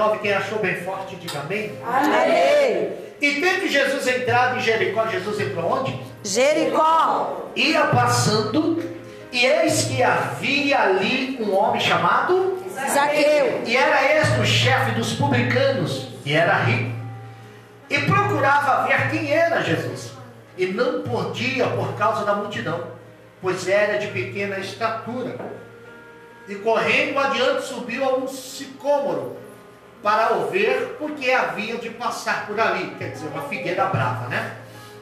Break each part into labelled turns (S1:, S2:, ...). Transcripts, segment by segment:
S1: 19, quem achou bem forte, diga amém.
S2: Amém.
S1: E tendo Jesus entrado em Jericó, Jesus entrou onde?
S2: Jericó.
S1: Ia passando, e eis que havia ali um homem chamado
S2: Zaqueu.
S1: E era este o chefe dos publicanos, e era rico. E procurava ver quem era Jesus. E não podia por causa da multidão, pois era de pequena estatura. E correndo adiante subiu a um sicômoro para o ver, porque havia de passar por ali, quer dizer, uma figueira brava, né?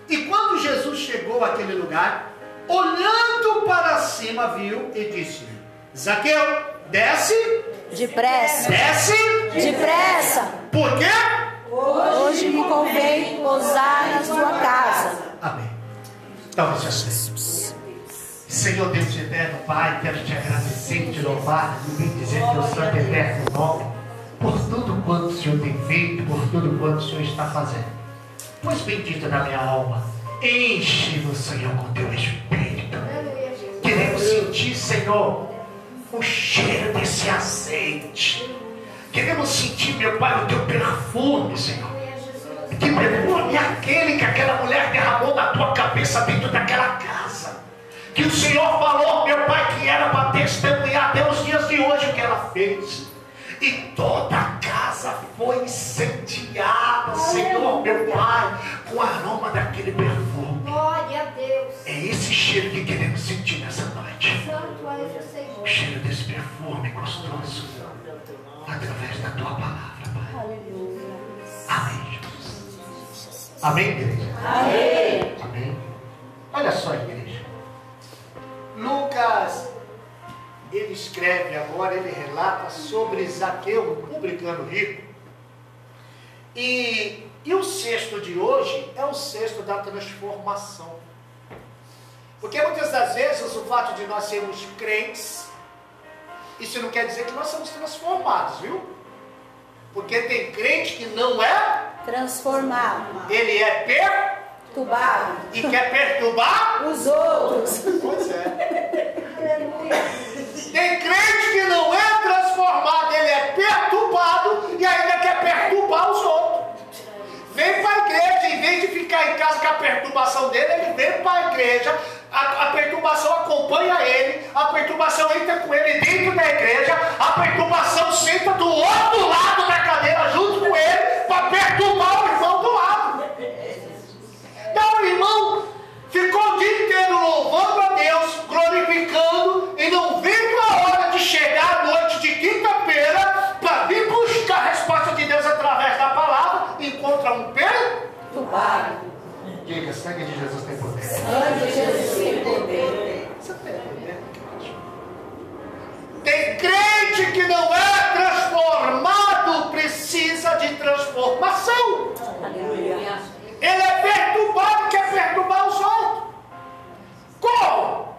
S1: E quando Jesus chegou àquele lugar, olhando para cima, viu e disse-lhe: Zaqueu, desce,
S2: Depressa.
S1: desce,
S2: Depressa.
S1: por quê?
S2: Hoje me convém pousar na sua casa.
S1: Amém. Então, assim. Senhor Deus eterno, Pai, quero te agradecer, te louvar e bendizer teu santo eterno nome por tudo quanto o Senhor tem feito, por tudo quanto o Senhor está fazendo. Pois bendita na minha alma, enche-nos, Senhor, com teu Espírito. Queremos sentir, Senhor, o cheiro desse azeite. Queremos sentir, meu Pai, o teu perfume, Senhor. Que perfume é aquele que aquela mulher derramou na tua cabeça dentro daquela casa. Que o Senhor falou, meu Pai, que era para testemunhar até os dias de hoje o que ela fez. E toda a casa foi incendiada, Senhor, meu Pai, com o aroma daquele perfume.
S3: Glória a Deus.
S1: É esse cheiro que queremos sentir nessa noite.
S3: Santo és o
S1: O
S3: Senhor.
S1: cheiro desse perfume gostoso. Através da tua palavra, Pai. Amém, Jesus. Amém, igreja?
S2: Amém.
S1: Amém. Olha só, igreja. Lucas, ele escreve agora, ele relata sobre Zaqueu, um publicano rico. E, e o sexto de hoje é o sexto da transformação. Porque muitas das vezes o fato de nós sermos crentes, isso não quer dizer que nós somos transformados, viu? Porque tem crente que não é,
S2: Transformar.
S1: ele é per
S2: Tubado.
S1: e quer perturbar.
S2: Os outros.
S1: Pois é. Tem crente que não é transformado, ele é perturbado e ainda quer perturbar os outros. Vem para a igreja, em vez de ficar em casa com a perturbação dele, ele vem para a igreja, a, a perturbação acompanha ele, a perturbação entra com ele dentro da igreja, a perturbação senta do outro lado da cadeira junto com ele para perturbar o irmão do lado. Então irmão ficou o dia inteiro louvando a Deus, glorificando, e não viu a hora de chegar à noite de quinta-feira para vir buscar a resposta de Deus através da palavra, encontra um pé.
S2: Tubado.
S1: Diga, sangue de Jesus tem poder.
S2: Sangue de Jesus tem poder.
S1: Você tem poder? Tem crente que não é transformado, precisa de transformação.
S2: Aleluia.
S1: Ele é perturbado, quer perturbar os outros. Como?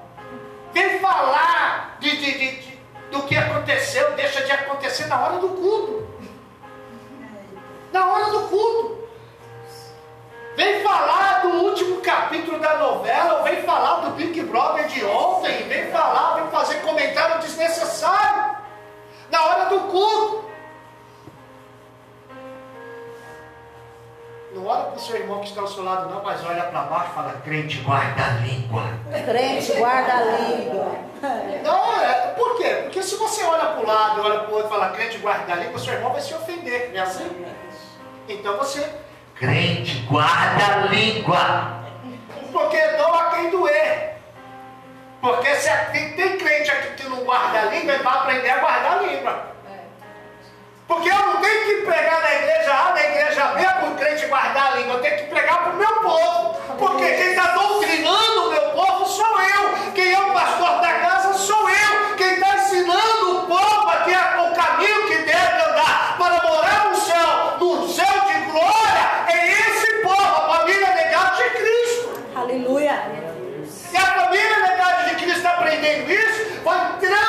S1: Vem falar de, de- de- do que aconteceu, deixa de acontecer na hora do culto. Na hora do culto. Vem falar do último capítulo da novela, ou vem falar do Big Brother de ontem, vem falar, vem fazer comentário desnecessário. Na hora do culto. Para o seu irmão que está ao seu lado, não, mas olha para baixo e fala, crente, guarda a língua.
S2: Crente guarda a língua.
S1: Não, é, por quê? Porque se você olha para o lado, olha para o outro e fala, crente, guarda a língua, seu irmão vai se ofender, não é assim? Então você, crente, guarda a língua. Porque doa quem doer. Porque se tem, tem crente aqui que não guarda a língua, ele vai aprender a guardar a língua. Porque eu não tenho que pregar na igreja A, na igreja B, para o crente guardar a língua. Eu tenho que pregar para o meu povo. Porque quem está doutrinando o meu povo sou eu. Quem é o pastor da casa sou eu. Quem está ensinando o povo a ter o caminho que deve andar para morar no céu, no céu de glória, é esse povo, a família legada de Cristo.
S2: Aleluia.
S1: E a família legada de Cristo aprendendo isso, vai outros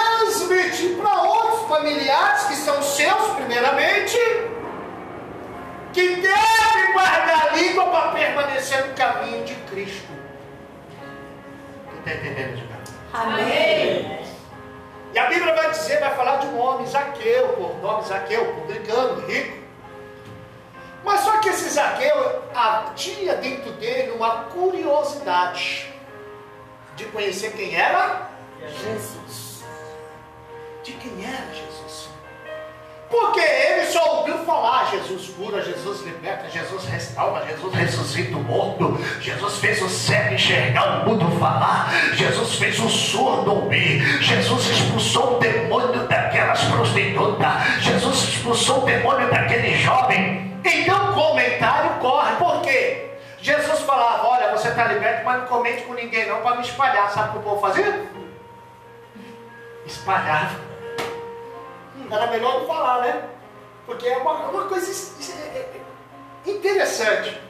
S1: familiares que são seus, primeiramente, que devem guardar a língua para permanecer no caminho de Cristo. Está entendendo.
S2: Amém.
S1: E a Bíblia vai dizer, vai falar de um homem, Zaqueu, por nome Zaqueu, publicano, rico. Mas só que esse Zaqueu ah, havia dentro dele uma curiosidade de conhecer quem era Jesus. De quem era Jesus. Porque ele só ouviu falar: Jesus cura, Jesus liberta, Jesus restaura, Jesus ressuscita o morto, Jesus fez o cego enxergar, o mundo falar, Jesus fez o surdo ouvir, Jesus expulsou o demônio daquelas prostitutas, Jesus expulsou o demônio daquele jovem. Então o comentário corre, por quê? Jesus falava: Olha, você está liberto, mas não comente com ninguém, não, para me espalhar. Sabe o que o povo fazia? Espalhava era melhor não falar, né? Porque é uma, uma coisa é, é, interessante.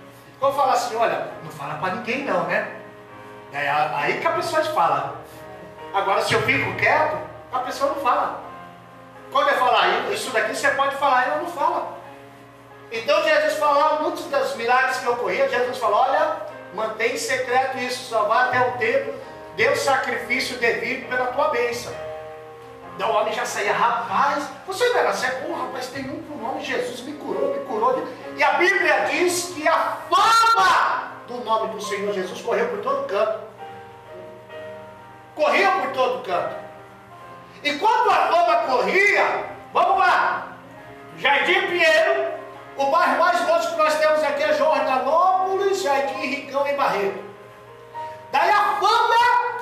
S1: Vamos falar assim, olha, não fala para ninguém não, né? É aí que a pessoa fala. Agora, se eu fico quieto, a pessoa não fala. Quando eu falar isso daqui, você pode falar, ela não fala. Então Jesus falava muitos dos milagres que ocorriam, Jesus falou, olha, mantém secreto isso, só vá até o tempo, dê o sacrifício devido pela tua bênção. Então o homem já saía, rapaz, você não era cego? Oh, rapaz, tem um por nome Jesus, me curou, me curou. E a Bíblia diz que a fama do nome do Senhor Jesus correu por todo canto. Corria por todo canto. E quando a fama corria, vamos lá, Jardim Pinheiro, o bairro mais longe que nós temos aqui é Jordanópolis, Jardim Ricão e Barreto. Daí a fama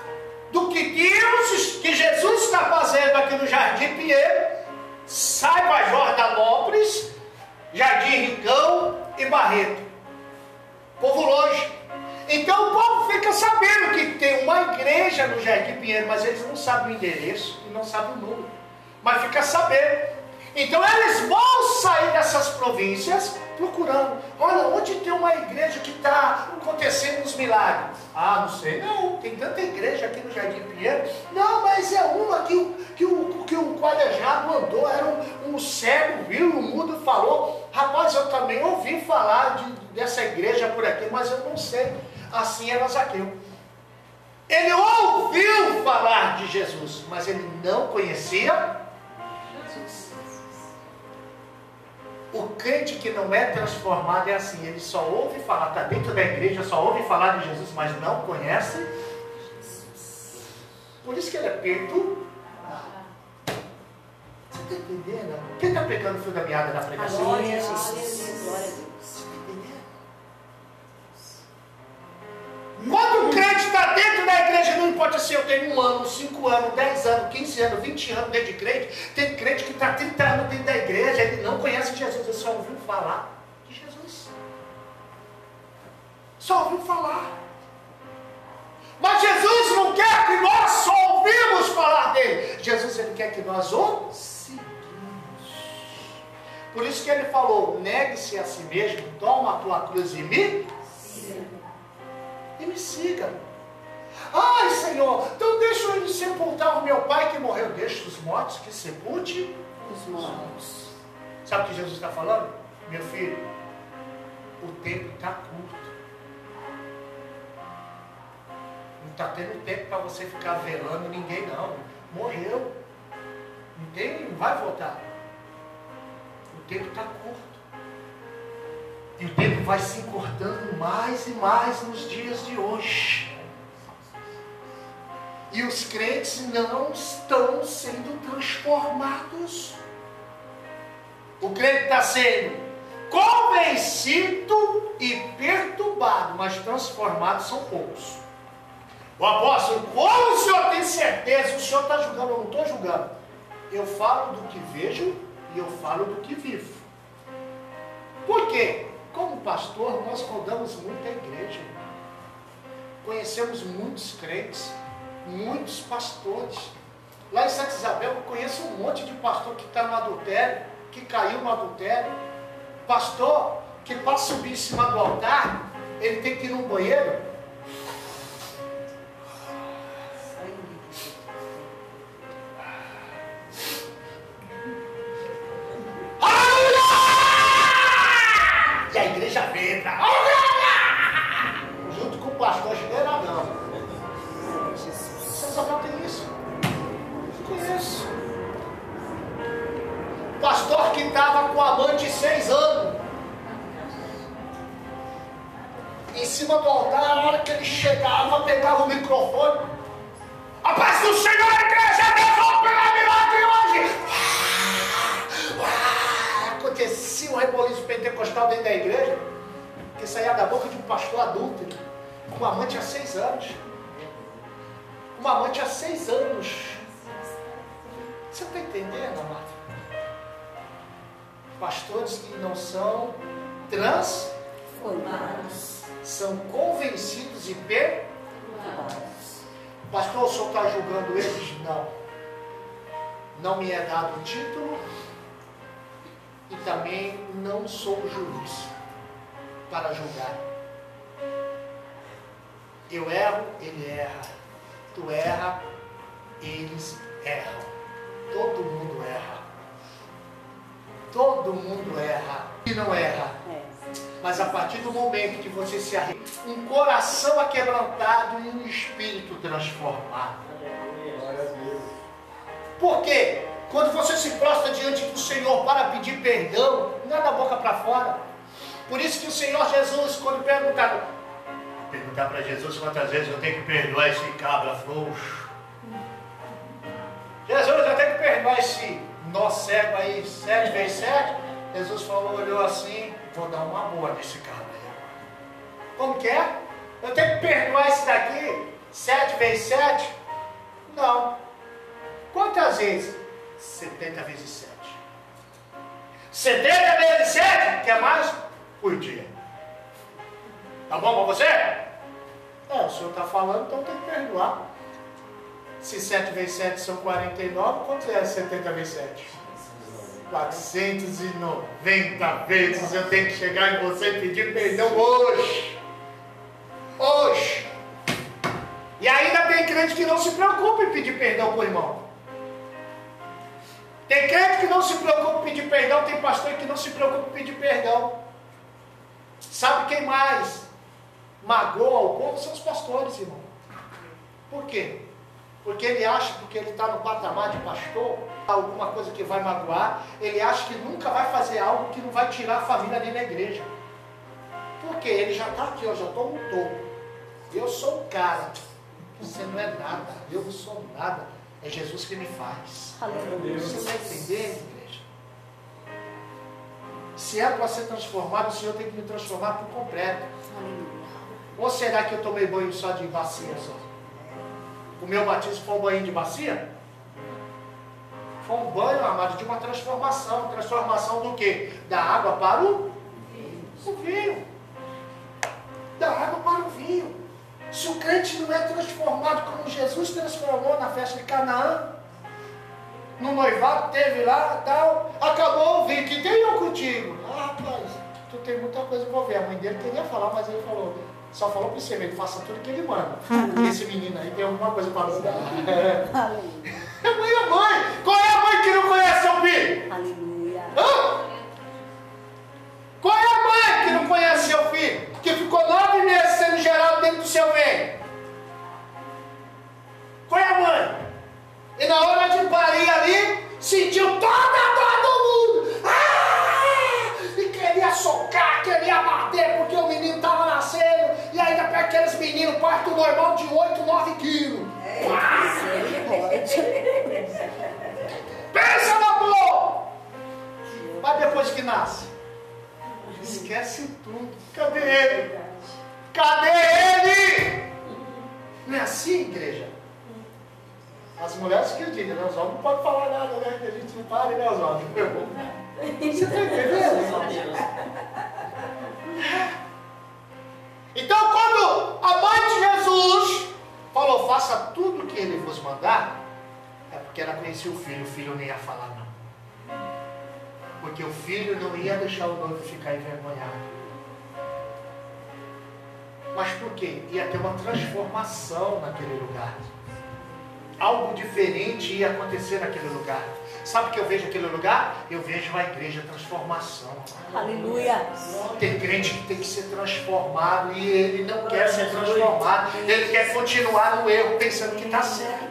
S1: do que Deus, que Jesus está fazendo aqui no Jardim Pinheiro, sai para Jordanópolis, Jardim Ricão e Barreto. Povo longe. Então o povo fica sabendo que tem uma igreja no Jardim Pinheiro, mas eles não sabem o endereço e não sabem o número. Mas fica sabendo. Então eles vão sair dessas províncias procurando. Olha, onde tem uma igreja que está acontecendo os milagres? Ah, não sei. Não, tem tanta igreja aqui no Jardim Pinheiro. Não, mas é uma que, o, que, o, que o quadrejado andou, era um, um cego, viu, o mudo falou. Rapaz, eu também ouvi falar de, dessa igreja por aqui, mas eu não sei. Assim era Zaqueu. Ele ouviu falar de Jesus, mas ele não conhecia O crente que não é transformado é assim, ele só ouve falar, está dentro da igreja, só ouve falar de Jesus, mas não conhece. Por isso que ele é perto. Você está entendendo? Quem está pegando o fio da meada na pregação?
S2: Glória a Jesus.
S1: Quando o crente está dentro da igreja, não importa se eu tenho um ano, cinco anos, dez anos, quinze anos, vinte anos dentro de crente, tem crente que está 30 anos dentro da igreja, ele não conhece Jesus, ele só ouviu falar de Jesus. Só ouviu falar. Mas Jesus não quer que nós só ouvimos falar dele. Jesus ele quer que nós o sigamos. Por isso que ele falou: negue-se a si mesmo, toma a tua cruz e me e me siga. Ai, Senhor, então deixa eu sepultar o meu pai que morreu. Deixa os mortos que sepulte os mortos. Sabe o que Jesus está falando? Meu filho, o tempo está curto. Não está tendo tempo para você ficar velando ninguém, não. Morreu. Ninguém vai voltar. O tempo está curto. E o tempo vai se encurtando mais e mais nos dias de hoje. E os crentes não estão sendo transformados. O crente está sendo convencido e perturbado, mas transformados são poucos. O apóstolo, como o senhor tem certeza, o senhor está julgando, eu não estou julgando. Eu falo do que vejo e eu falo do que vivo. Por quê? Como pastor, nós rodamos muita igreja. Conhecemos muitos crentes, muitos pastores. Lá em Santa Isabel eu conheço um monte de pastor que está no adultério, que caiu no adultério. Pastor que para subir em cima do altar, ele tem que ir no banheiro. Uma mãe tinha seis anos. Você está entendendo, amado? Pastores que não são trans,
S2: Formados.
S1: são convencidos e per. Pastor, o senhor está julgando eles? Não. Não me é dado o título e também não sou juiz para julgar. Eu erro, ele erra. Tu erra, eles erram. Todo mundo erra. Todo mundo erra. E não erra.
S2: É.
S1: Mas a partir do momento que você se arrepende, um coração aquebrantado e um espírito transformado. Por quê? Quando você se prostra diante do Senhor para pedir perdão, não é da boca para fora. Por isso que o Senhor Jesus, quando perguntaram, perguntar para Jesus quantas vezes eu tenho que perdoar esse cabra frouxo. Jesus, eu tenho que perdoar esse nó cego aí, sete vezes sete. Jesus falou, olhou assim, vou dar uma boa nesse cabra aí. Como que é? Eu tenho que perdoar esse daqui, sete vezes sete? Não. Quantas vezes? 70 vezes 7. 70 vezes 7, quer mais? Por dia. Tá bom para você? É, o senhor está falando, então tem que perdoar. Se 7 vezes 7 são 49, quanto é 70 vezes 7? 490 vezes eu tenho que chegar em você e pedir perdão hoje. Hoje. E ainda tem crente que não se preocupa em pedir perdão para o irmão. Tem crente que não se preocupa em pedir perdão, tem pastor que não se preocupa em pedir perdão. Sabe quem mais magoa o povo? São os pastores, irmão. Por quê? Porque ele acha, porque ele está no patamar de pastor, alguma coisa que vai magoar, ele acha que nunca vai fazer algo que não vai tirar a família dele da igreja. Por quê? Ele já está aqui, eu já estou no topo. Eu sou o cara. Você não é nada, eu não sou nada. É Jesus que me faz.
S2: Aleluia.
S1: Você está entendendo, igreja? Se é para ser transformado, o Senhor tem que me transformar por completo.
S2: Aleluia.
S1: Ou será que eu tomei banho só de bacia só? O meu batismo foi um banho de bacia? Foi um banho, amado, de uma transformação. Transformação do quê? Da água para o, o vinho. Da água para o vinho. Se o crente não é transformado como Jesus transformou na festa de Canaã, no noivado teve lá tal, acabou o vinho, que tem eu contigo? Ah, rapaz, tu tem muita coisa ver. A mãe dele queria falar, mas ele falou, só falou para você, ele faça tudo que ele manda. Esse menino aí tem alguma coisa para.
S2: Aleluia.
S1: É mãe, é mãe. Qual é a mãe que não conhece seu filho?
S2: Aleluia.
S1: Hã? Qual é a mãe que não conhece seu filho? Que ficou nove meses sendo gerado dentro do seu ventre? Qual é a mãe? E na hora de parir ali, sentiu toda a dor do mundo. Ah! E queria socar, queria bater, porque o menino. E ainda para aqueles meninos, parto normal de 8, 9 quilos. Pensa na dor! Mas depois que nasce, esquece tudo. Cadê ele? Cadê ele? Não é assim, igreja? As mulheres que dizem, né? Os homens não podem falar nada, né? Que a gente não pare, né, os homens? Você está entendendo? Então, quando a mãe de Jesus falou, faça tudo o que ele vos mandar, é porque ela conhecia o filho, o filho não ia falar não. Porque o filho não ia deixar o noivo ficar envergonhado. Mas por quê? Ia ter uma transformação naquele lugar. Algo diferente ia acontecer naquele lugar. Sabe o que eu vejo naquele lugar? Eu vejo a igreja transformação.
S2: Aleluia.
S1: Tem crente que tem que ser transformado e ele não quer ser transformado. Ele quer continuar no erro, pensando que está certo.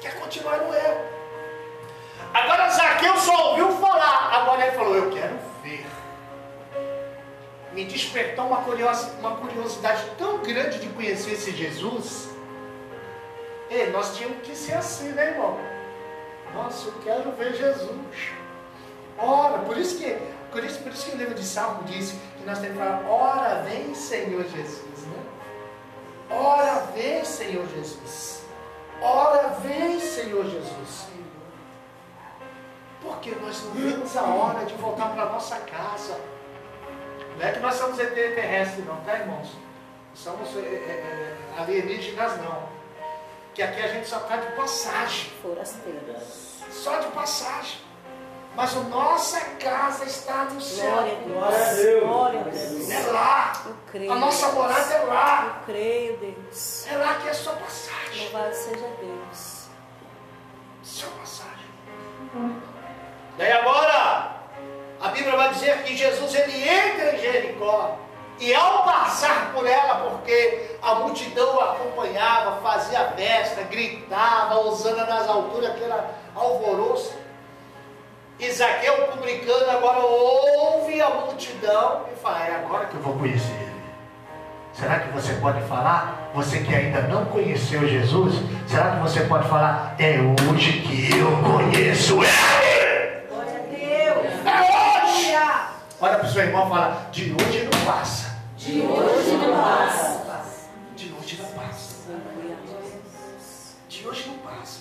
S1: Quer continuar no erro. Agora Zaqueu só ouviu falar. Agora ele falou: Eu quero ver. me despertou uma curiosidade, uma tão grande de conhecer esse Jesus. E nós tínhamos que ser assim, né, irmão? Nossa, eu quero ver Jesus. Ora, por isso que, por isso, por isso que o livro de Salmo diz que nós temos que falar, ora vem Senhor Jesus, né? Ora vem Senhor Jesus. Ora vem Senhor Jesus. Porque nós não vemos a hora de voltar para nossa casa. Não é que nós somos ET terrestres, não, tá, irmãos? Somos é, é, alienígenas, não. Que aqui a gente só está de passagem.
S2: Forasteiras.
S1: Só de passagem. Mas a nossa casa está no céu.
S2: Glória a Deus. Glória a Deus.
S1: É lá.
S2: Eu creio.
S1: A nossa morada é lá.
S2: Eu creio, Deus.
S1: É lá que é sua passagem.
S2: Louvado seja Deus.
S1: Sua passagem. Daí agora, a Bíblia vai dizer que Jesus ele entra em Jericó. E ao passar por ela, porque a multidão acompanhava, fazia festa, gritava, usando nas alturas, aquele alvoroço. Zaqueu, publicano, agora ouve a multidão e fala: É agora que eu vou conhecer ele. Será que você pode falar? Você que ainda não conheceu Jesus, será que você pode falar? É hoje que eu conheço ele.
S2: Glória a Deus.
S1: É hoje. Olha para o seu irmão e fala: De hoje não passa.
S2: De hoje não passa.
S1: De hoje não passa. De hoje não passa.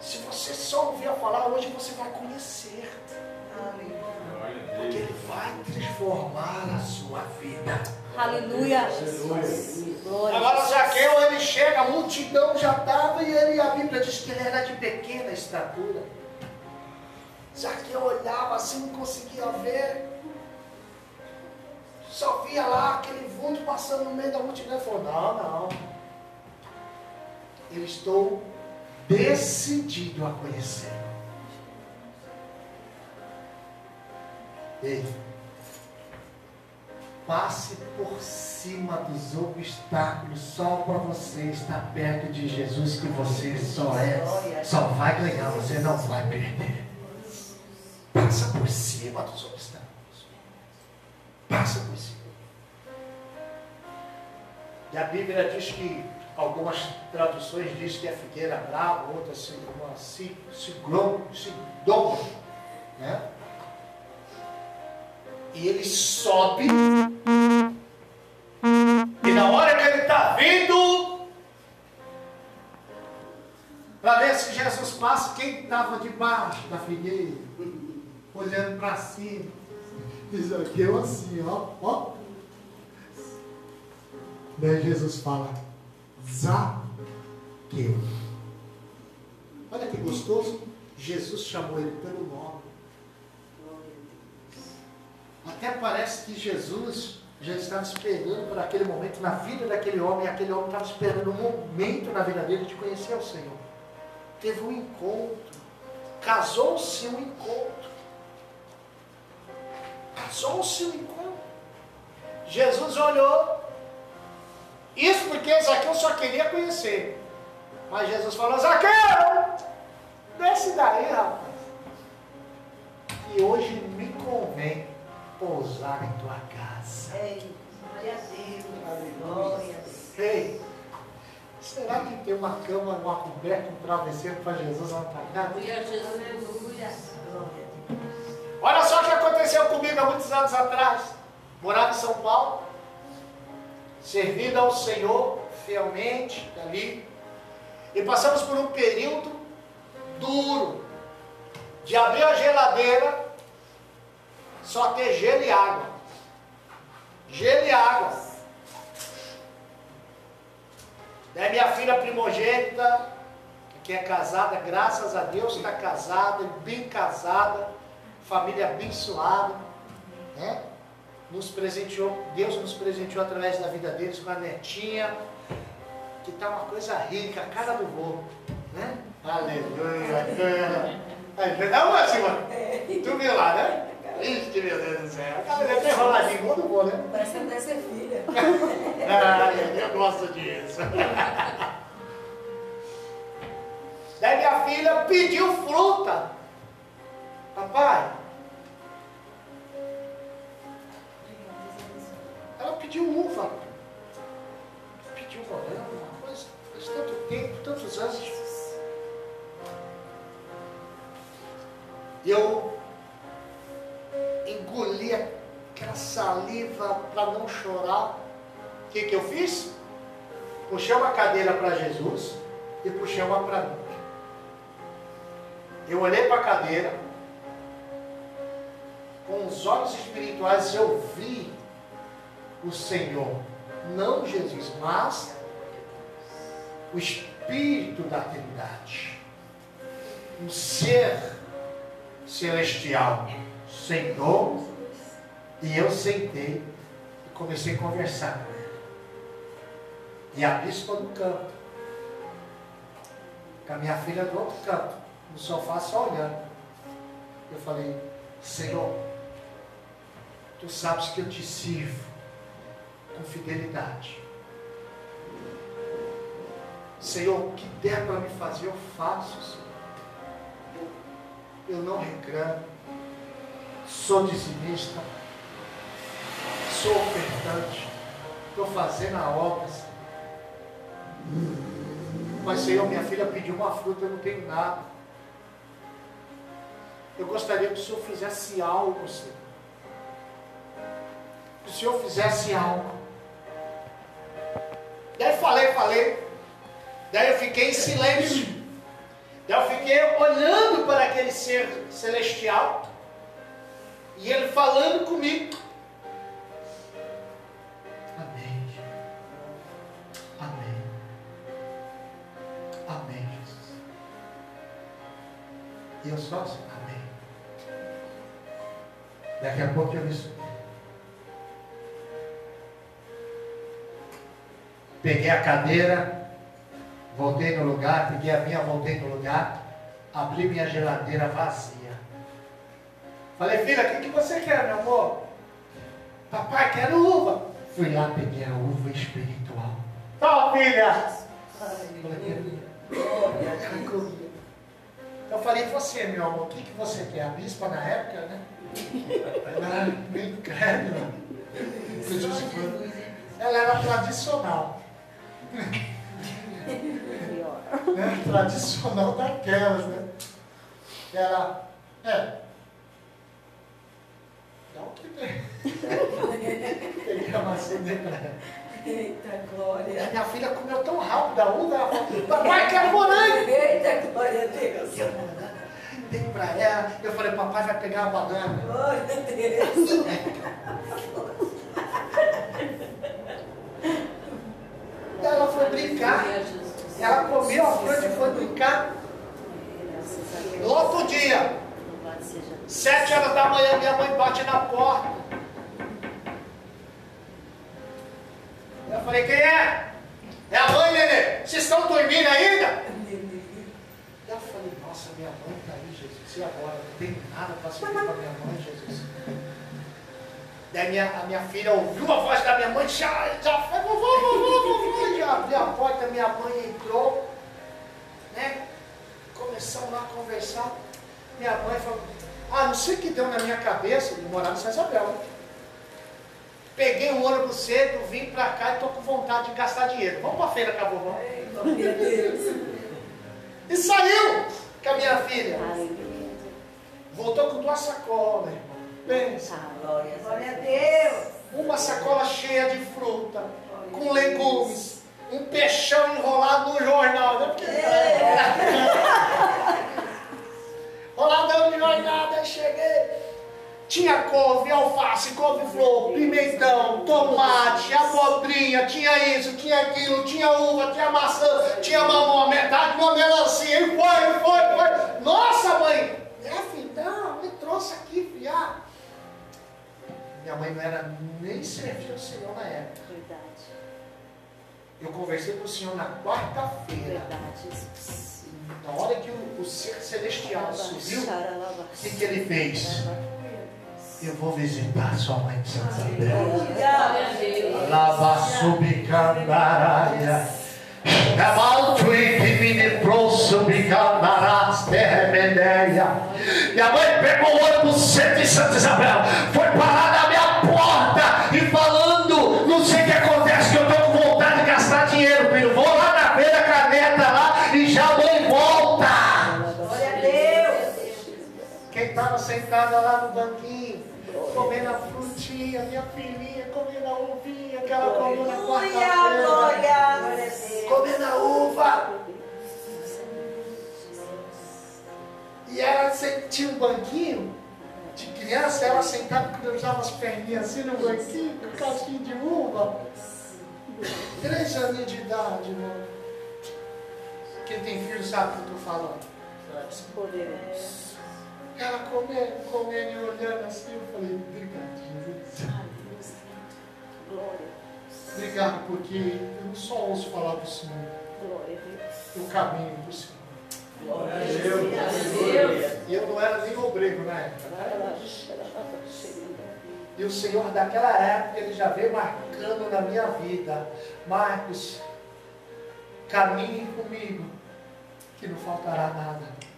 S1: Se você só ouvir a falar, hoje você vai conhecer. Porque ele vai transformar a sua vida.
S2: Aleluia. Glória a
S1: Agora. Zaqueu, ele chega, a multidão já estava e ele, a Bíblia diz que ele era de pequena estatura. Zaqueu olhava assim, não conseguia ver. Só via lá aquele vulto passando no meio da multidão. Ele falou, não, não. Eu estou decidido a conhecê-lo. Ei, passe por cima dos obstáculos só para você estar perto de Jesus que você só é, só vai ganhar, você não vai perder. Passa por cima dos obstáculos. Passa por cima. E a Bíblia diz que algumas traduções diz que é figueira brava, outras se- uma siglon, sidom, né? E ele sobe. E na hora que ele está vindo, para ver se Jesus passa, quem estava debaixo da figueira, olhando para cima, diz aqui eu assim, ó, ó. Daí Jesus fala, Zaqueu. Olha que gostoso. Jesus chamou ele pelo nome. Até parece que Jesus já estava esperando por aquele momento na vida daquele homem, aquele homem estava esperando um momento na vida dele de conhecer o Senhor. Teve um encontro, casou-se um encontro. Casou-se um encontro. Jesus olhou. Isso porque Zaqueu só queria conhecer. Mas Jesus falou: Zaqueu, desce daí, rapaz. E hoje me convém pousar em tua casa.
S3: Glória a Deus. Glória a Deus.
S1: Ei, será que tem uma cama, uma coberta, um travesseiro para Jesus lá tua casa?
S3: Aleluia.
S1: Olha comigo há muitos anos atrás. Morava em São Paulo, servindo ao Senhor fielmente ali. E passamos por um período duro de abrir a geladeira, só ter gelo e água. Gelo e água. Daí minha filha primogênita, que é casada, graças a Deus está casada, bem casada, família abençoada, né? Nos presenteou, Deus nos presenteou através da vida deles com a netinha, que está uma coisa rica, a cara do vô, né? Aleluia! Aí, Dá uma assim, mano. Tu viu lá, né? Ixi, meu Deus do céu. A cabeleira tá enroladinha igual do vô, né?
S2: Parece que não deve ser filha.
S1: Ah, eu gosto disso. Daí minha filha pediu fruta. Papai, Ela pediu uva. Pediu banana, uma coisa. Faz tanto tempo, tantos anos. E eu engoli aquela saliva para não chorar. O que, que eu fiz? Puxei uma cadeira para Jesus e puxei uma para mim. Eu olhei para a cadeira, com os olhos espirituais eu vi o Senhor, não Jesus, mas o Espírito da Trindade, um ser celestial, sentou e eu sentei e comecei a conversar com ele. E a bispa no canto, com a minha filha do outro canto, no sofá só olhando. Eu falei, Senhor, tu sabes que eu te sirvo com fidelidade. Senhor, o que der para me fazer, eu faço, Senhor. Eu não reclamo. Sou dizimista. Sou ofertante. Estou fazendo a obra, Senhor. Mas, Senhor, minha filha pediu uma fruta, eu não tenho nada. Eu gostaria que o Senhor fizesse algo, Senhor. Que o Senhor fizesse algo. Daí falei, falei. Daí eu fiquei em silêncio. Daí eu fiquei olhando para aquele ser celestial. E ele falando comigo. Amém. Amém. Amém, Jesus. E eu só assim, amém. Daqui a pouco eu me Peguei a cadeira, voltei no lugar, peguei a minha, voltei no lugar, abri minha geladeira vazia. Falei, filha, o que, que você quer, meu amor? Papai, quero uva. Fui lá, peguei a uva espiritual. Tá, filha! Eu falei, você, meu amor, o que, que você quer? A bispa na época, né? Ela era bem crédula. Ela era tradicional. Né? Tradicional daquelas, né? Ela, é. Dá o que tem. Peguei a maçã dei pra ela.
S3: Eita glória.
S1: A minha filha comeu tão rápido a uva, ela falou, papai, quero morango.
S3: Eita glória a Deus.
S1: Eu dei pra ela, eu falei, papai vai pegar a banana.
S3: Glória a Deus.
S1: E ela Ela comeu a fruta e foi brincar. No outro dia, sete horas da manhã, minha mãe bate na porta. Eu falei, quem é? É a mãe, Nenê. Vocês estão dormindo ainda? Eu falei, nossa, minha mãe está aí, Jesus. E agora? Não tem nada para servir para minha mãe, Jesus. Daí minha, a minha filha ouviu a voz da minha mãe, já, já foi, vovô, vovô, vovô, já abriu a porta, minha mãe entrou, né? Começamos lá a conversar. Minha mãe falou, ah, não sei o que deu na minha cabeça de morar no São Isabel. né? Peguei um ônibus cedo, vim pra cá e tô com vontade de gastar dinheiro. Vamos pra feira, acabou, vamos.
S3: Deus.
S1: E saiu com a minha filha. Voltou com duas sacolas. Pensa.
S3: Glória a Deus.
S1: Uma sacola cheia de fruta, com legumes, um peixão enrolado no jornal. Né? Porque... Roladão de jornal, aí cheguei. Tinha couve, alface, couve-flor, pimentão, tomate, abobrinha, tinha isso, tinha aquilo, tinha uva, tinha maçã, tinha mamão, metade de uma melancia, e foi, foi, foi. Nossa, mãe! Minha mãe não era nem servir o Senhor na época.
S2: Verdade.
S1: Eu conversei com o Senhor na quarta-feira.
S2: Verdade.
S1: Na hora que o, o ser celestial subiu, o que, que ele fez? Eu vou visitar sua mãe de Santa Isabel.
S3: Glória a Deus.
S1: Lava subicandaraia. Cabaltui que me trouxe bicandarás terremedeia. Minha mãe pegou o ônibus centro de Santa Isabel, foi parar sentada lá no banquinho, comendo a frutinha, minha filhinha, comendo a uvinha, que ela comeu na quarta-feira. Comendo a uva. E ela se- tinha um banquinho de criança, ela sentada, cruzava as perninhas assim no banquinho, com casquinho de uva. Três aninhos de idade, irmão. Quem tem filho sabe o que eu estou falando. Ela comendo, comendo e olhando assim, eu falei, obrigado, Jesus. Obrigado, porque eu não só ouço falar do Senhor, eu caminho do Senhor. E eu não era nem obreiro na época. né? E o Senhor daquela época, Ele já veio marcando na minha vida. Marcos, caminhe comigo, que não faltará nada.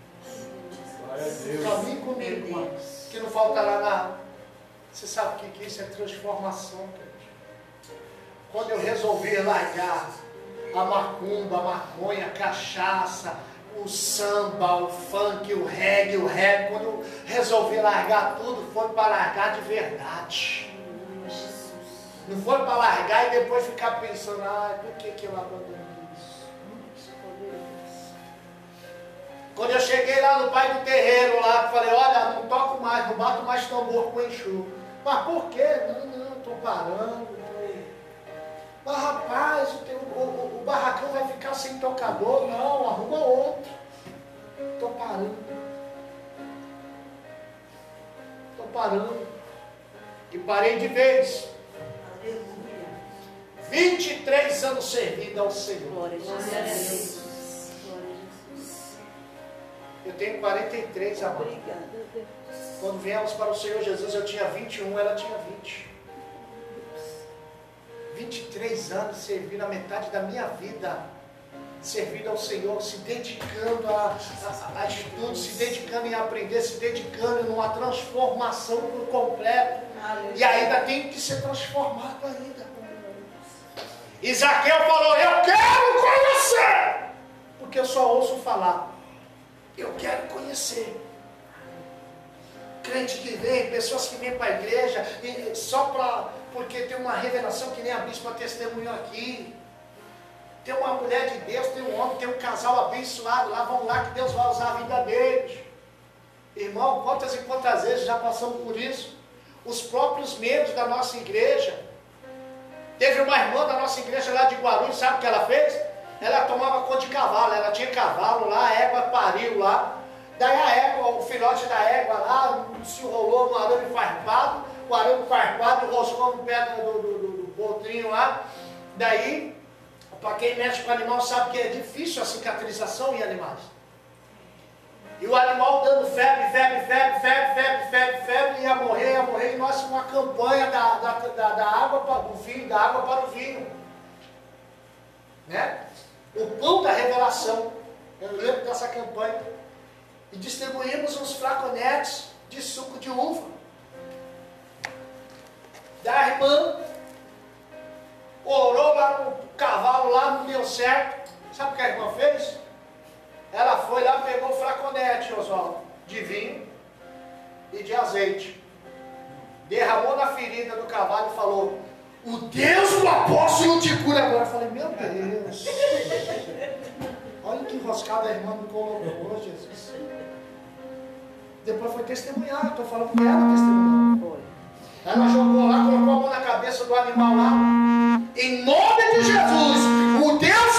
S1: Caminhe comigo, Marcos, que não faltará nada. Você sabe o que que isso é transformação, gente. Quando eu resolvi largar a macumba, a maconha, a cachaça, o samba, o funk, o reggae, o rap, quando eu resolvi largar tudo, foi para largar de verdade. Não foi para largar e depois ficar pensando, ah, por que, que eu abandonei Quando eu cheguei lá no pai do terreiro, lá, falei, olha, não toco mais, não bato mais tambor com enxu. Mas por quê? Não, não, estou parando. Tô... Mas rapaz, o, o- o- barracão vai ficar sem tocador. Não, arruma outro. Estou parando. Estou parando. E parei de vez. 23 anos servindo ao Senhor. Eu tenho 43, amado. Quando viemos para o Senhor Jesus, eu tinha 21, ela tinha 20. 23 anos servindo a metade da minha vida, servindo ao Senhor, se dedicando a, a, a estudo, se dedicando em aprender, se dedicando numa transformação por completo. E ainda tem que ser transformado ainda. Zaqueu falou, eu quero conhecer, porque eu só ouço falar. Eu quero conhecer. Crente que vem, pessoas que vêm para a igreja só para. Porque tem uma revelação que nem a bispa testemunhou aqui. Tem uma mulher de Deus, tem um homem, tem um casal abençoado lá, vão lá que Deus vai usar a vida deles. Irmão, quantas e quantas vezes já passamos por isso? Os próprios membros da nossa igreja. Teve uma irmã da nossa igreja lá de Guarulhos, sabe o que ela fez? Ela tomava conta de cavalo, ela tinha cavalo lá, a égua pariu lá. Daí a égua, o filhote da égua lá, se enrolou no arame farpado, o arame farpado enroscou no pé do, do, do, do potrinho lá. Daí, para quem mexe com animal sabe que é difícil a cicatrização em animais. E o animal dando febre, febre, febre, febre, febre, febre, febre, ia morrer, ia morrer. E nós uma campanha da, da, da, da água para o vinho, da água para o vinho. Né? O pão da revelação. Eu lembro dessa campanha. E distribuímos uns flaconetes de suco de uva. Da irmã orou lá no cavalo, lá não deu certo. Sabe o que a irmã fez? Ela foi lá, pegou o flaconete, Oswaldo, de vinho e de azeite. Derramou na ferida do cavalo e falou: O Deus do apóstolo te cura agora. Eu falei: Meu Deus. Olha que enroscada a irmã me colocou, Jesus. Depois foi testemunhar, estou falando que ela testemunhou. Ela jogou lá, colocou a mão na cabeça do animal lá. Em nome de Jesus, o Deus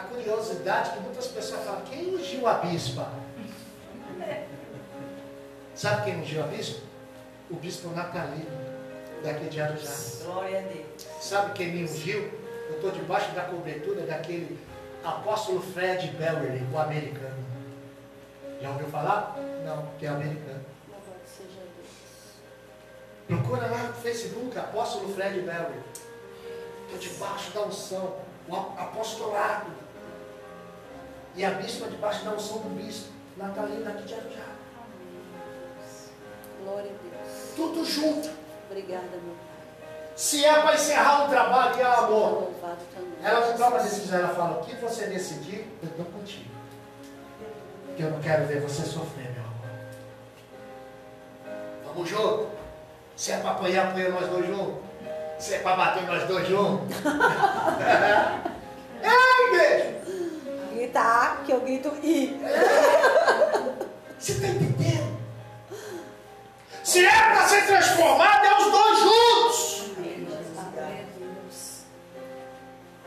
S1: A curiosidade que muitas pessoas falam, quem ungiu a bispa? Sabe quem ungiu a bispa? O bispo Natalino, daqui de Arujá.
S3: Glória a Deus.
S1: Sabe quem me ungiu? Eu estou debaixo da cobertura daquele apóstolo Fred Bellery, o americano. Já ouviu falar? Não, que é americano. Procura lá no Facebook, apóstolo Fred Bellery. Estou debaixo da unção, o apostolado. E a bispa debaixo da unção do bispo, Natalina daqui de Arujá.
S2: Glória a Deus.
S1: Tudo junto.
S2: Obrigada, meu Pai.
S1: Se é para encerrar um trabalho, e é amor. Ela não toma decisão, ela fala, o que você decidir, eu estou contigo. Porque eu não quero ver você sofrer, meu amor. Vamos junto. Se é para apanhar, apanha nós dois juntos. Se é para bater nós dois juntos. é, igreja.
S2: Gritar, que eu grito I.
S1: Você está entendendo? Se é para ser transformado, é os dois juntos.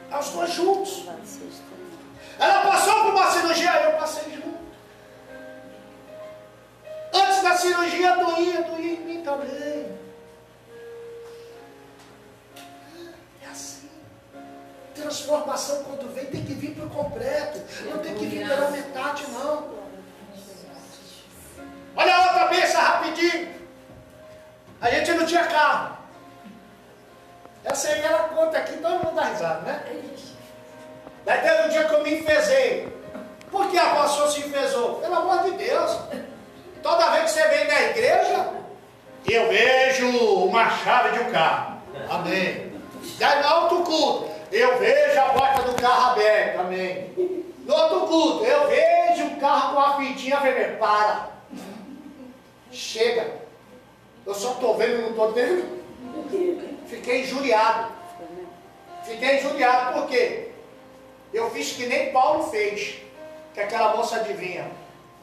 S1: É os dois juntos. Ela passou por uma cirurgia, eu passei junto. Antes da cirurgia doía, doía em mim também. É assim. Transformação quando vem tem que vir para o completo. Não tem que vir pela metade, não. Olha a outra benção rapidinho. A gente não tinha carro. Essa aí ela conta aqui, todo mundo dá risada, né? Daí teve um dia que eu me enfezei. Por que a pastor se enfezou? Pelo amor de Deus. Toda vez que você vem na igreja, eu vejo uma chave de um carro. Amém. Daí no outro culto, eu vejo a porta do carro aberta. Amém. No outro culto, eu vejo um carro com a fitinha vermelha. Para. Chega. Eu só estou vendo e não estou dentro. Fiquei injuriado. Fiquei injuriado, por quê? Eu fiz que nem Paulo fez, que aquela moça adivinha.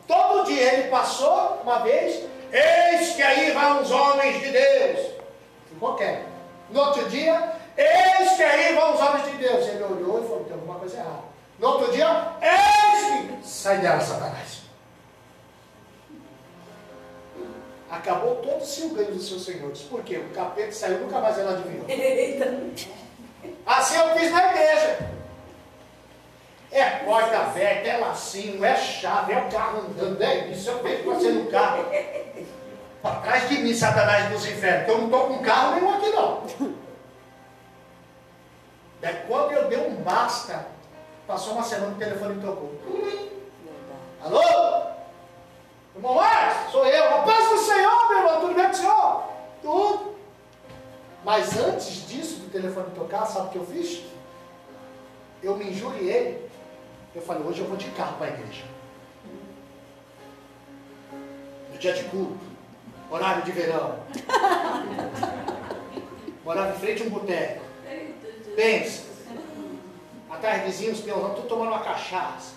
S1: Todo dia ele passou uma vez, eis que aí vão os homens de Deus. Ficou quieto. No outro dia, eis que aí vão os homens de Deus. Ele olhou e falou, tem alguma coisa errada. No outro dia, eis que... Sai dela, Satanás. Acabou todo o seu ganho dos seus senhores. Por quê? O capeta saiu, nunca mais ela adivinhou. Assim eu fiz na igreja. É porta aberta, é lacinho, é chave, é o carro andando, é isso, eu vejo você no carro. Atrás de mim, Satanás dos infernos, que eu não estou com carro nenhum aqui não. Daí quando eu dei um basta, passou uma semana o telefone tocou. Alô? Irmão Marcos, sou eu. A paz do Senhor, meu irmão, tudo bem com o senhor? Tudo. Mas antes disso, do telefone tocar, sabe o que eu fiz? Eu me injuriei. Eu falei, hoje eu vou de carro para a igreja. No dia de culto, horário de verão. Morava em frente a um boteco. Pensa. Atrás vizinhos, peãozão, tudo tomando uma cachaça.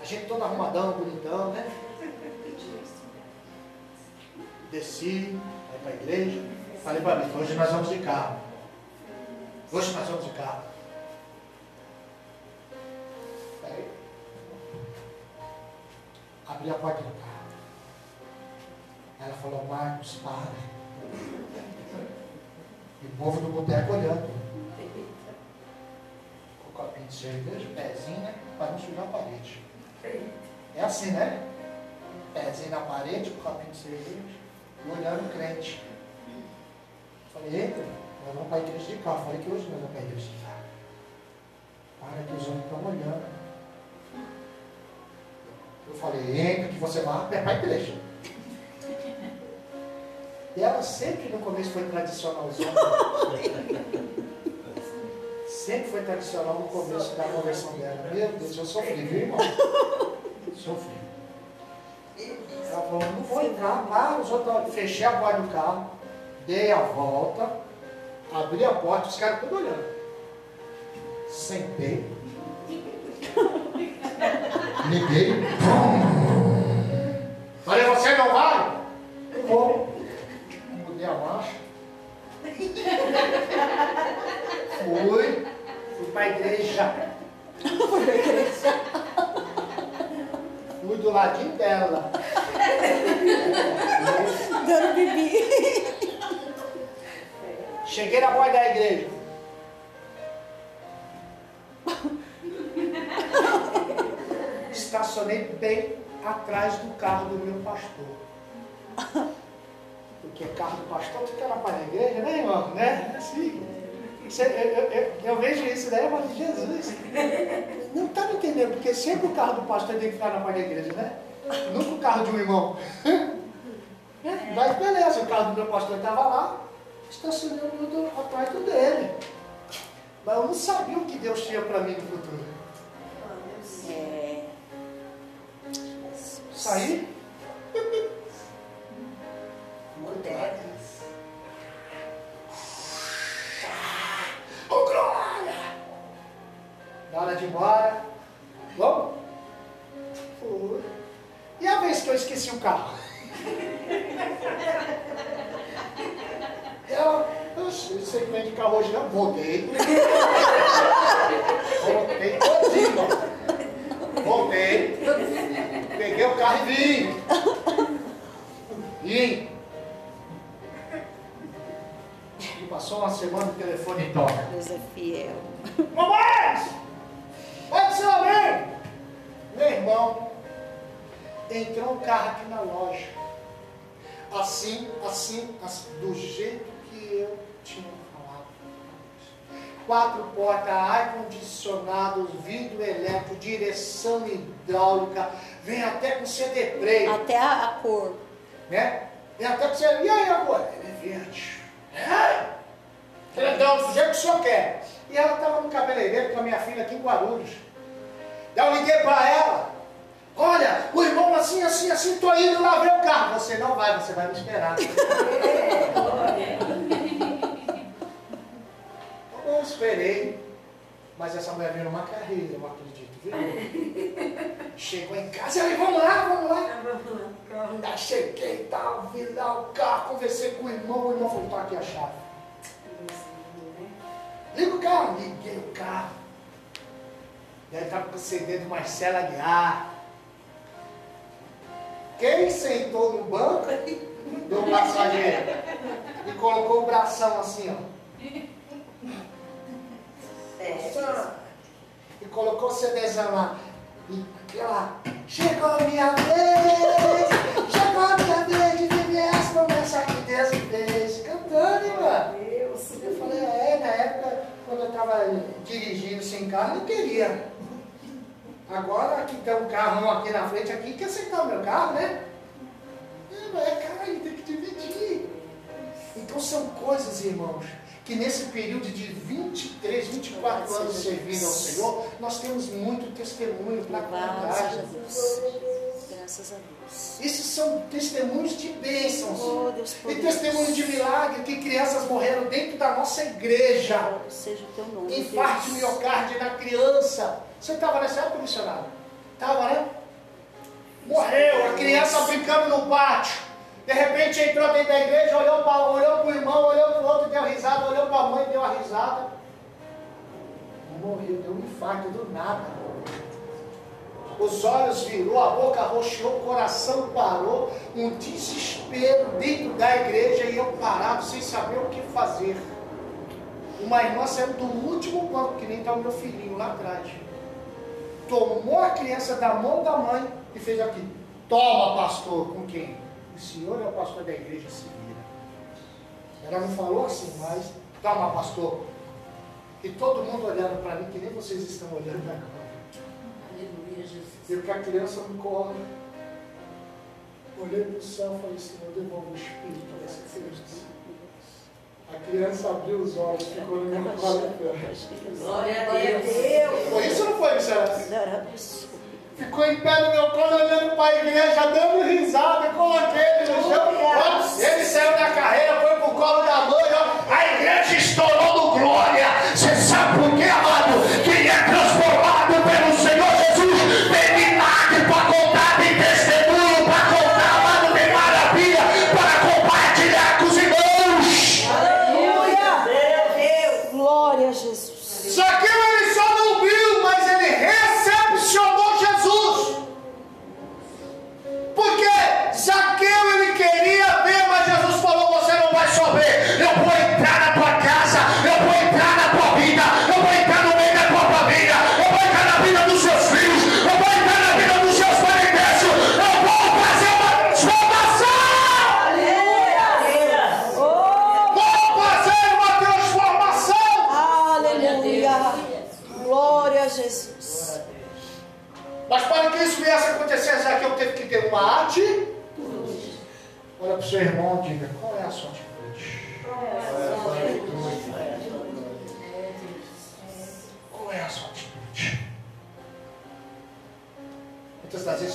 S1: A gente todo arrumadão, bonitão, né? Desci, aí para a igreja. Falei para mim, hoje nós vamos de carro. Hoje nós vamos de carro. Aí, abri a porta do carro. Ela falou, Marcos, para. E o povo do boteco olhando. Com o copinho de cerveja, o pezinho, né? Para não sujar a parede. É assim, né? pezinho na parede, com copinho de cerveja, e olhando o crente. Falei, eita, nós vamos para a igreja de cá. Falei que hoje nós vamos para a igreja de cá. Para que os homens estão olhando. Eu falei, entra que você vai para a igreja. E ela sempre no começo foi tradicionalzona. sempre foi tradicional no começo da conversão dela. Meu Deus, eu sofri, viu, irmão? Sofri. Ela falou, não vou entrar, para, os outros, fechei a porta do carro, dei a volta, abri a porta, os caras tudo olhando. Sentei. Liguei. Falei, você não vai? Eu vou. Mudei a marcha. Fui. Fui para a igreja.
S2: Fui pra igreja.
S1: Fui do ladinho dela.
S2: Dando bibi.
S1: Cheguei na porta da igreja. Estacionei bem atrás do carro do meu pastor. Porque carro do pastor fica na porta da igreja, né, irmão? Né? Você- eu, eu- eu- vejo isso, né, irmão? Jesus. Não está me entendendo, porque sempre o carro do pastor tem que ficar na porta da igreja, né? Nunca o carro de um irmão. Mas beleza, o carro do meu pastor estava lá, estacionei o meu atrás do dele. Mas eu não sabia o que Deus tinha para mim no futuro.
S2: É.
S1: Saí,
S3: Modernas.
S1: ô glória! Na hora de ir embora, vamos? Fui. E a vez que eu esqueci o carro? Eu, eu sei que vem de carro hoje, não. Voltei. Voltei todinho. Voltei. Peguei o carro e vim. Vim. Passou uma semana o telefone toca.
S2: Deus é fiel.
S1: Mamãe! Pode ser amém! Meu irmão, entrou um carro aqui na loja. Assim, assim, assim, do jeito que eu tinha falado. Quatro portas, ar-condicionado, vidro elétrico, direção hidráulica, vem até com CD play,
S2: Até a, a cor.
S1: né? Vem até com CD. E aí, amor? Ele é Senhor quer. E ela estava no cabeleireiro com a minha filha aqui em Guarulhos. Daí eu liguei para ela. Olha, o irmão assim, assim, assim, tô indo lá ver o carro. Você não vai, você vai me esperar. Tá bom, esperei. Mas essa mulher veio numa carreira, eu acredito, viu? Chegou em casa, e aí, vamos lá, vamos lá. Ainda cheguei, tal, vi lá o carro, conversei com o irmão, o irmão falou, tá aqui a chave. Liga o carro, liguei o carro. E aí estava com o CD do Marcelo Aguiar. Quem sentou no banco do passageiro e colocou o bração assim, ó. E colocou o CDzão lá. E lá, chegou a minha vez, estava dirigindo sem carro, não queria. Agora que tem um carro aqui na frente, aqui, quer aceitar o meu carro, né? É, é cara, tem que dividir. Então são coisas, irmãos, que nesse período de 23, 24 anos servindo ao Senhor, nós temos muito testemunho para contar.
S2: Graças a Deus.
S1: Esses são testemunhos de bênçãos.
S2: Oh, Deus
S1: E testemunho de milagre que crianças morreram dentro da nossa igreja.
S2: Louvado seja o teu nome,
S1: Infarto miocárdio na criança. Você estava nessa época, missionário? Estava, né? Morreu, a criança brincando no pátio. De repente entrou dentro da igreja, olhou para olhou o irmão, olhou para o outro, deu risada, olhou para a mãe, deu a risada. Morreu, deu um infarto do nada. Os olhos virou, a boca roxeou, o coração parou, um desespero dentro da igreja e eu parado sem saber o que fazer. Uma irmã saiu do último banco, que nem está o meu filhinho lá atrás. Tomou a criança da mão da mãe e fez aqui. Toma, pastor, com quem? O senhor é o pastor da igreja, se vira. Ela não falou assim, mas toma, pastor. E todo mundo olhando para mim, que nem vocês estão olhando agora.
S3: Aleluia, Jesus.
S1: Eu com a criança no colo. Olhei para o céu e falei, Senhor, devolva o espírito a essa criança. A criança abriu os olhos, ficou no meu colo.
S3: Glória a Deus.
S1: Foi isso ou não foi, Michel? Ficou em pé no meu colo, olhando para a igreja, dando risada, coloquei ele no chão. Ó, Ele saiu da carreira, foi pro colo da mãe, ó. A igreja estourou no glória. Você sabe por quê, amado?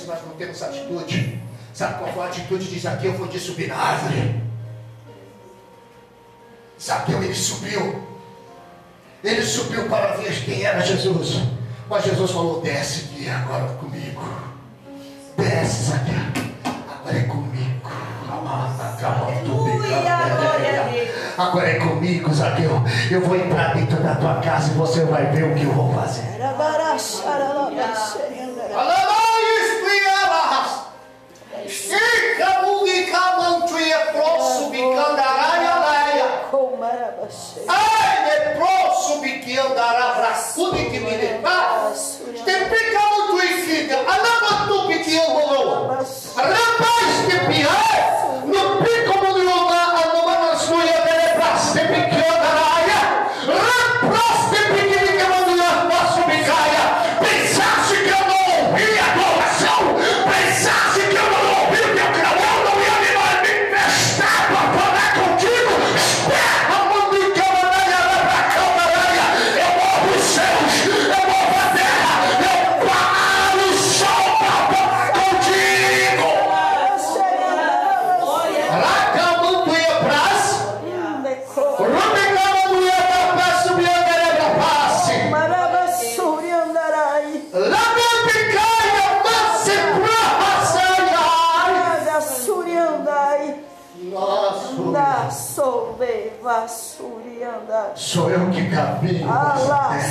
S1: Nós não temos atitude. Sabe qual foi a atitude de Zaqueu? Foi de subir na árvore. Zaqueu, ele subiu. Ele subiu para ver quem era Jesus. Mas Jesus falou: desce aqui agora comigo. Desce, Zaqueu. Agora é comigo. Agora é comigo, Zaqueu. Eu vou entrar dentro da tua casa e você vai ver o que eu vou fazer. Ai, leproso que andará braçudo que me levar. Tem pica muito filha. Alama tu que eu vou. Sou eu que caminho nessa terra.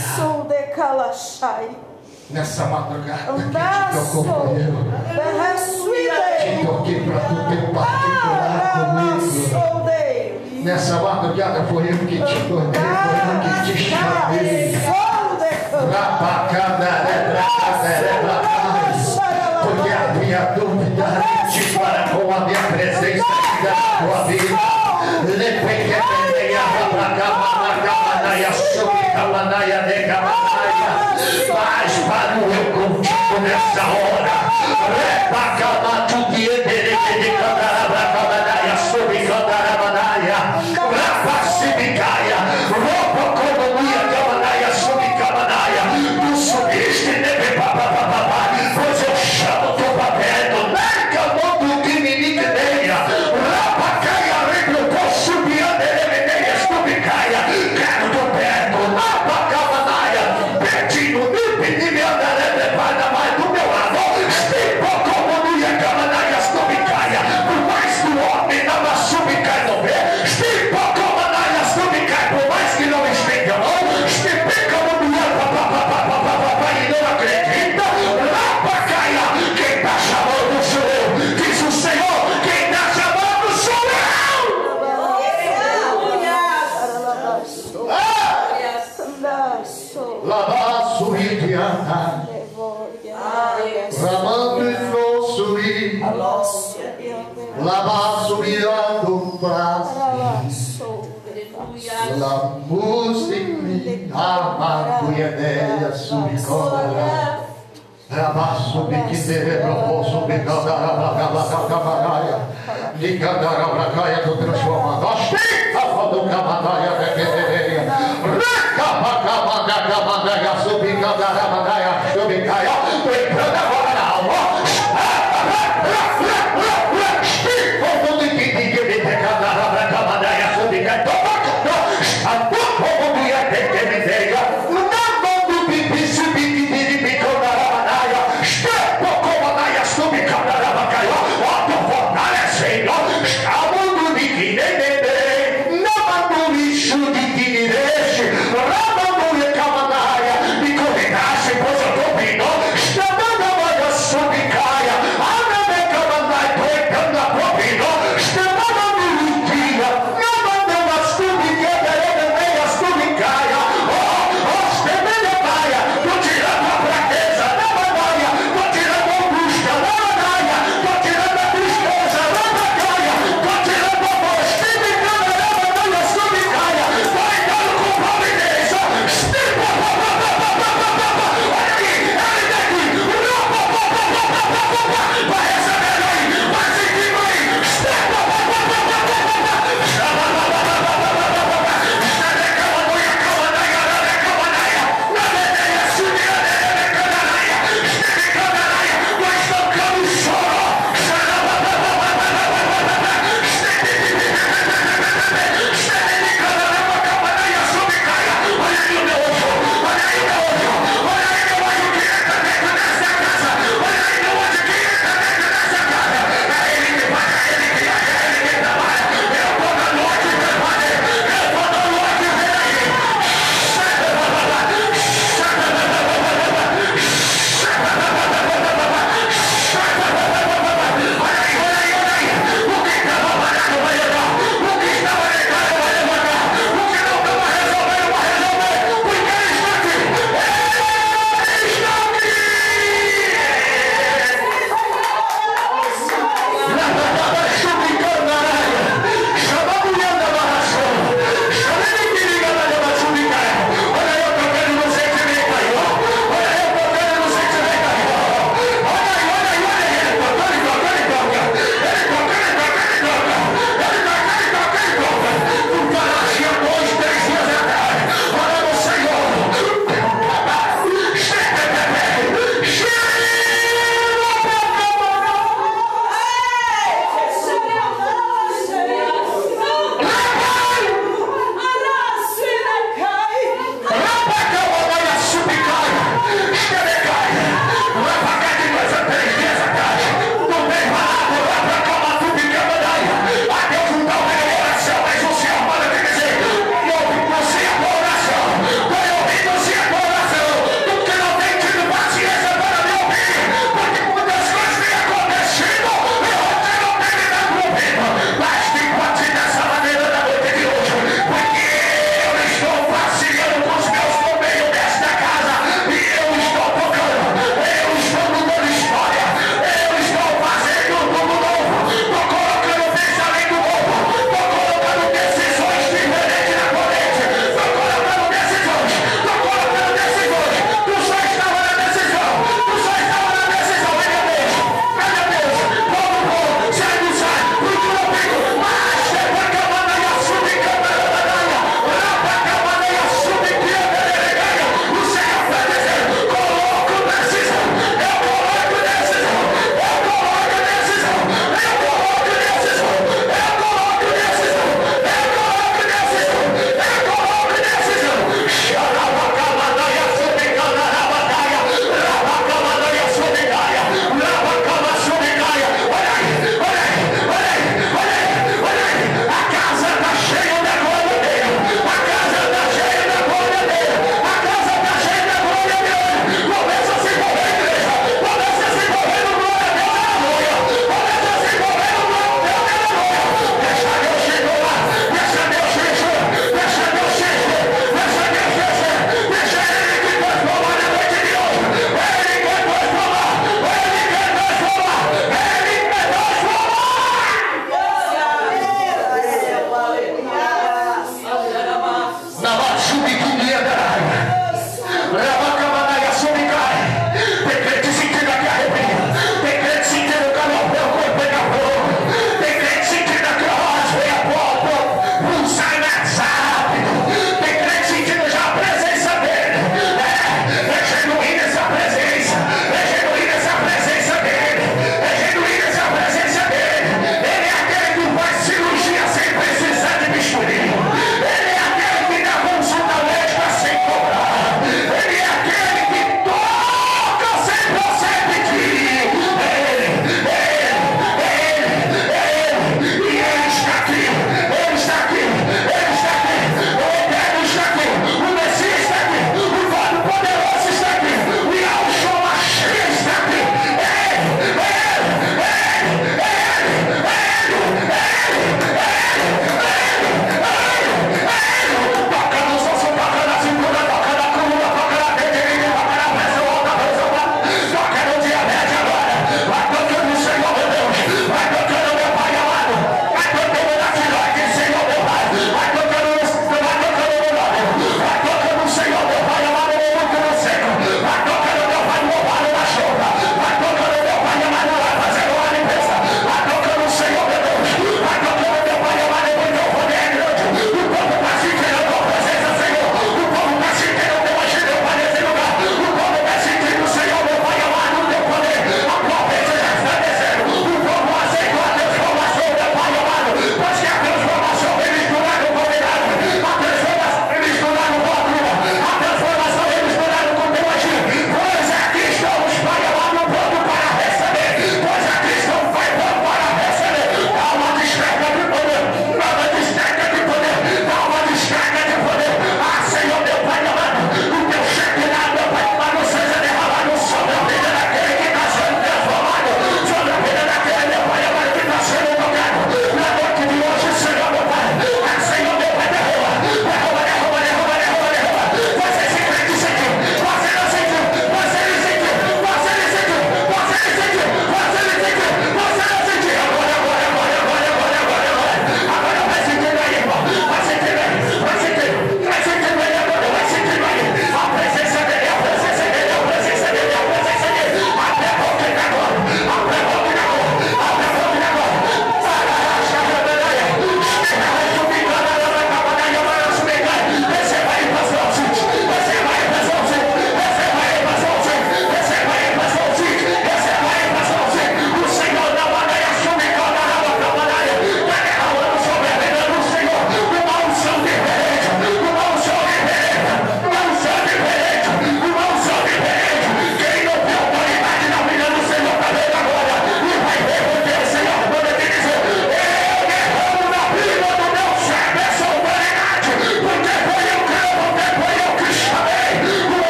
S1: Nessa madrugada que te teu companheiro. Te toquei pra tu ter particular comigo. Nessa madrugada foi eu que te tornei, foi eu que te chamei. Rapacandaré, bracaderé, bracais. Porque a minha dúvida te para com a minha presença e da tua vida. Lepequeteia, rabracamanacamanaya, subicamanaya, necamanaya. Mas para o eu contigo nessa hora. Repacamatudiederedecandarabраcamanaya, subicandarabanaia. Rapacibicaia, We put. But